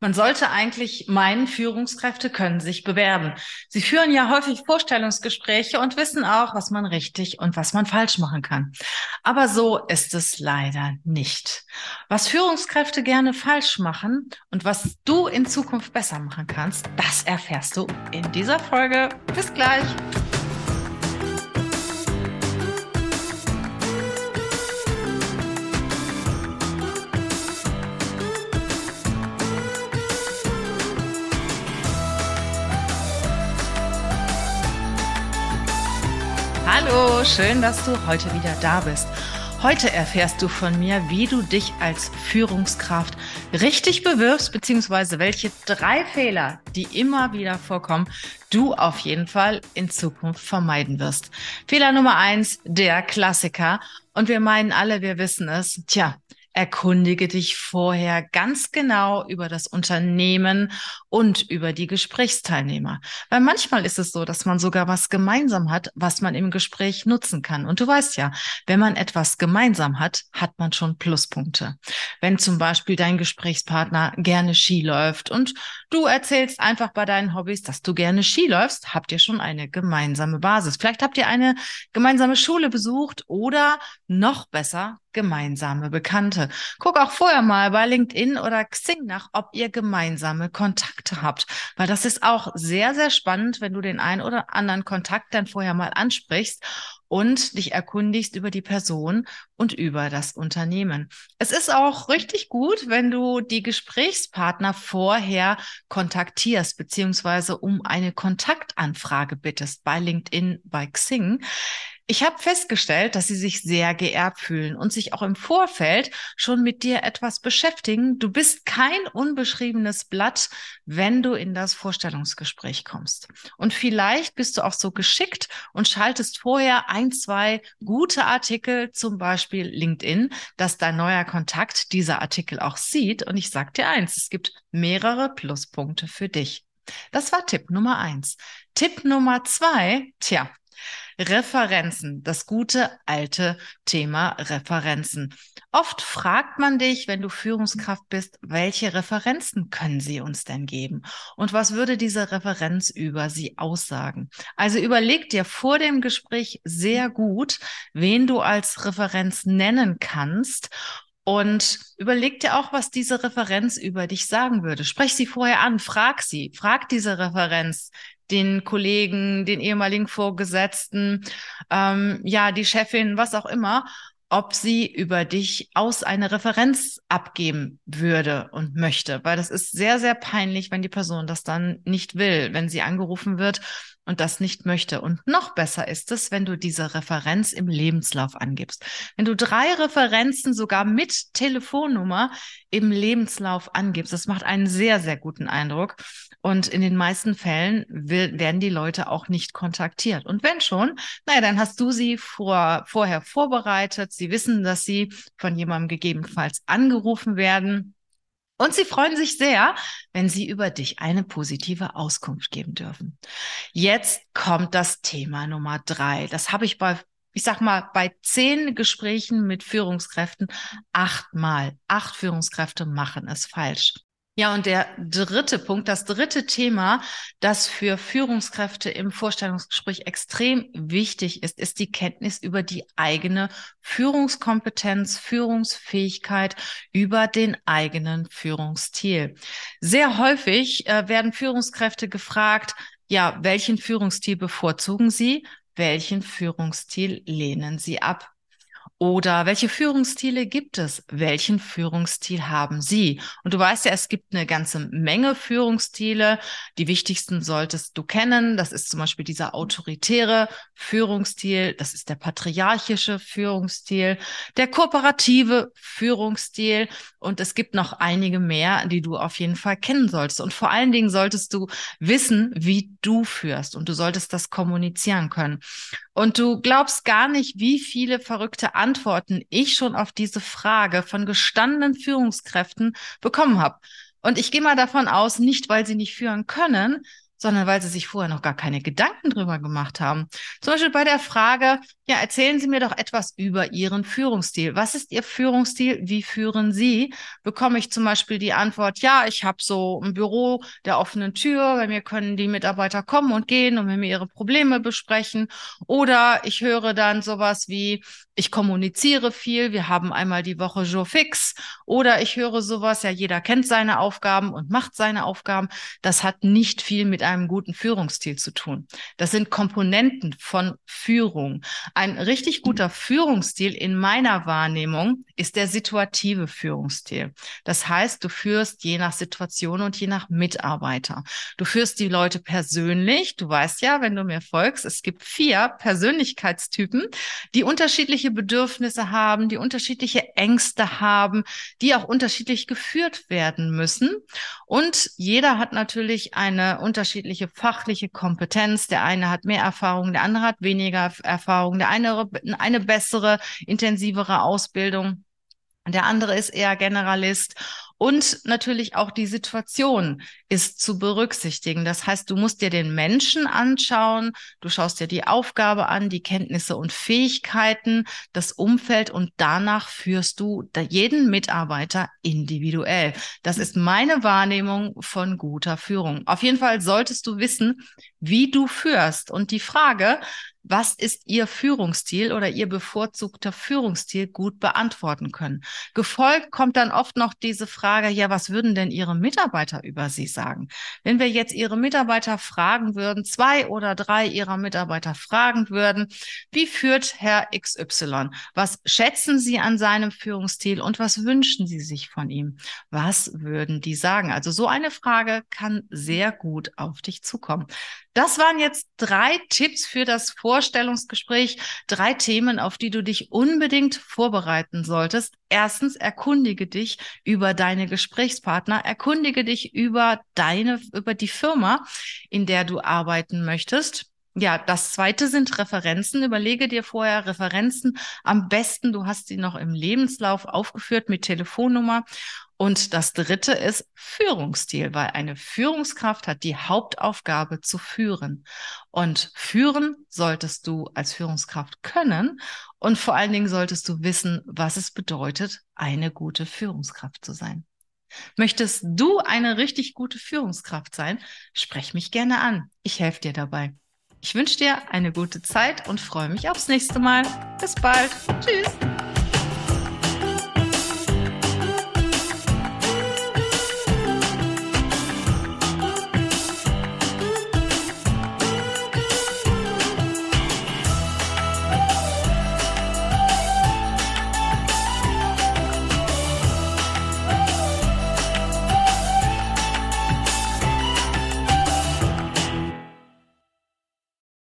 Man sollte eigentlich meinen, Führungskräfte können sich bewerben. Sie führen ja häufig Vorstellungsgespräche und wissen auch, was man richtig und was man falsch machen kann. Aber so ist es leider nicht. Was Führungskräfte gerne falsch machen und was du in Zukunft besser machen kannst, das erfährst du in dieser Folge. Bis gleich. Hallo, schön, dass du heute wieder da bist. Heute erfährst du von mir, wie du dich als Führungskraft richtig bewirbst, beziehungsweise welche drei Fehler, die immer wieder vorkommen, du auf jeden Fall in Zukunft vermeiden wirst. Fehler Nummer eins, der Klassiker. Und wir meinen alle, wir wissen es. Tja, Erkundige dich vorher ganz genau über das Unternehmen und über die Gesprächsteilnehmer. Weil manchmal ist es so, dass man sogar was gemeinsam hat, was man im Gespräch nutzen kann. Und du weißt ja, wenn man etwas gemeinsam hat, hat man schon Pluspunkte. Wenn zum Beispiel dein Gesprächspartner gerne Ski läuft und du erzählst einfach bei deinen Hobbys, dass du gerne Ski läufst, habt ihr schon eine gemeinsame Basis. Vielleicht habt ihr eine gemeinsame Schule besucht oder noch besser, gemeinsame Bekannte. Guck auch vorher mal bei LinkedIn oder Xing nach, ob ihr gemeinsame Kontakte habt, weil das ist auch sehr, sehr spannend, wenn du den einen oder anderen Kontakt dann vorher mal ansprichst und dich erkundigst über die Person und über das Unternehmen. Es ist auch richtig gut, wenn du die Gesprächspartner vorher kontaktierst, beziehungsweise um eine Kontaktanfrage bittest bei LinkedIn, bei Xing. Ich habe festgestellt, dass sie sich sehr geehrt fühlen und sich auch im Vorfeld schon mit dir etwas beschäftigen. Du bist kein unbeschriebenes Blatt, wenn du in das Vorstellungsgespräch kommst. Und vielleicht bist du auch so geschickt und schaltest vorher zwei gute Artikel, zum Beispiel LinkedIn, dass dein neuer Kontakt diese Artikel auch sieht. Und ich sag dir eins, es gibt mehrere Pluspunkte für dich. Das war Tipp Nummer eins. Tipp Nummer zwei, tja, Referenzen, das gute alte Thema Referenzen. Oft fragt man dich, wenn du Führungskraft bist, welche Referenzen können sie uns denn geben? Und was würde diese Referenz über sie aussagen? Also überleg dir vor dem Gespräch sehr gut, wen du als Referenz nennen kannst und überleg dir auch, was diese Referenz über dich sagen würde. Sprech sie vorher an, frag sie, frag diese Referenz, den Kollegen, den ehemaligen Vorgesetzten, ähm, ja, die Chefin, was auch immer, ob sie über dich aus eine Referenz abgeben würde und möchte, weil das ist sehr, sehr peinlich, wenn die Person das dann nicht will, wenn sie angerufen wird und das nicht möchte. Und noch besser ist es, wenn du diese Referenz im Lebenslauf angibst. Wenn du drei Referenzen sogar mit Telefonnummer im Lebenslauf angibst, das macht einen sehr, sehr guten Eindruck. Und in den meisten Fällen will, werden die Leute auch nicht kontaktiert. Und wenn schon, naja, dann hast du sie vor, vorher vorbereitet. Sie wissen, dass sie von jemandem gegebenenfalls angerufen werden. Und sie freuen sich sehr, wenn sie über dich eine positive Auskunft geben dürfen. Jetzt kommt das Thema Nummer drei. Das habe ich bei, ich sag mal, bei zehn Gesprächen mit Führungskräften achtmal. Acht Führungskräfte machen es falsch. Ja, und der dritte Punkt, das dritte Thema, das für Führungskräfte im Vorstellungsgespräch extrem wichtig ist, ist die Kenntnis über die eigene Führungskompetenz, Führungsfähigkeit, über den eigenen Führungsstil. Sehr häufig äh, werden Führungskräfte gefragt, ja, welchen Führungsstil bevorzugen Sie? Welchen Führungsstil lehnen Sie ab? Oder welche Führungsstile gibt es? Welchen Führungsstil haben Sie? Und du weißt ja, es gibt eine ganze Menge Führungsstile. Die wichtigsten solltest du kennen. Das ist zum Beispiel dieser autoritäre Führungsstil. Das ist der patriarchische Führungsstil, der kooperative Führungsstil. Und es gibt noch einige mehr, die du auf jeden Fall kennen solltest. Und vor allen Dingen solltest du wissen, wie du führst. Und du solltest das kommunizieren können. Und du glaubst gar nicht, wie viele verrückte Antworten ich schon auf diese Frage von gestandenen Führungskräften bekommen habe. Und ich gehe mal davon aus, nicht weil sie nicht führen können, sondern weil sie sich vorher noch gar keine Gedanken drüber gemacht haben. Zum Beispiel bei der Frage, ja, erzählen Sie mir doch etwas über Ihren Führungsstil. Was ist Ihr Führungsstil? Wie führen Sie? Bekomme ich zum Beispiel die Antwort, ja, ich habe so ein Büro der offenen Tür, bei mir können die Mitarbeiter kommen und gehen und mit mir ihre Probleme besprechen. Oder ich höre dann sowas wie, ich kommuniziere viel, wir haben einmal die Woche Jour fix. Oder ich höre sowas, ja, jeder kennt seine Aufgaben und macht seine Aufgaben. Das hat nicht viel mit einem guten Führungsstil zu tun. Das sind Komponenten von Führung. Ein richtig guter Führungsstil in meiner Wahrnehmung ist der situative Führungsstil. Das heißt, du führst je nach Situation und je nach Mitarbeiter. Du führst die Leute persönlich. Du weißt ja, wenn du mir folgst, es gibt vier Persönlichkeitstypen, die unterschiedliche Bedürfnisse haben, die unterschiedliche Ängste haben, die auch unterschiedlich geführt werden müssen. Und jeder hat natürlich eine unterschiedliche fachliche Kompetenz. Der eine hat mehr Erfahrung, der andere hat weniger Erfahrung, der eine eine bessere, intensivere Ausbildung. Der andere ist eher Generalist. Und natürlich auch die Situation ist zu berücksichtigen. Das heißt, du musst dir den Menschen anschauen, du schaust dir die Aufgabe an, die Kenntnisse und Fähigkeiten, das Umfeld und danach führst du jeden Mitarbeiter individuell. Das ist meine Wahrnehmung von guter Führung. Auf jeden Fall solltest du wissen, wie du führst. Und die Frage, was ist Ihr Führungsstil oder Ihr bevorzugter Führungsstil gut beantworten können. Gefolgt kommt dann oft noch diese Frage, ja, was würden denn Ihre Mitarbeiter über Sie sagen? Wenn wir jetzt Ihre Mitarbeiter fragen würden, zwei oder drei Ihrer Mitarbeiter fragen würden, wie führt Herr XY? Was schätzen Sie an seinem Führungsstil und was wünschen Sie sich von ihm? Was würden die sagen? Also so eine Frage kann sehr gut auf dich zukommen. Das waren jetzt drei Tipps für das Vorstellungsgespräch, drei Themen, auf die du dich unbedingt vorbereiten solltest. Erstens, erkundige dich über deine Gesprächspartner, erkundige dich über deine, über die Firma, in der du arbeiten möchtest. Ja, das zweite sind Referenzen. Überlege dir vorher Referenzen. Am besten, du hast sie noch im Lebenslauf aufgeführt mit Telefonnummer. Und das dritte ist Führungsstil, weil eine Führungskraft hat die Hauptaufgabe zu führen. Und führen solltest du als Führungskraft können. Und vor allen Dingen solltest du wissen, was es bedeutet, eine gute Führungskraft zu sein. Möchtest du eine richtig gute Führungskraft sein? Sprech mich gerne an. Ich helfe dir dabei. Ich wünsche dir eine gute Zeit und freue mich aufs nächste Mal. Bis bald. Tschüss.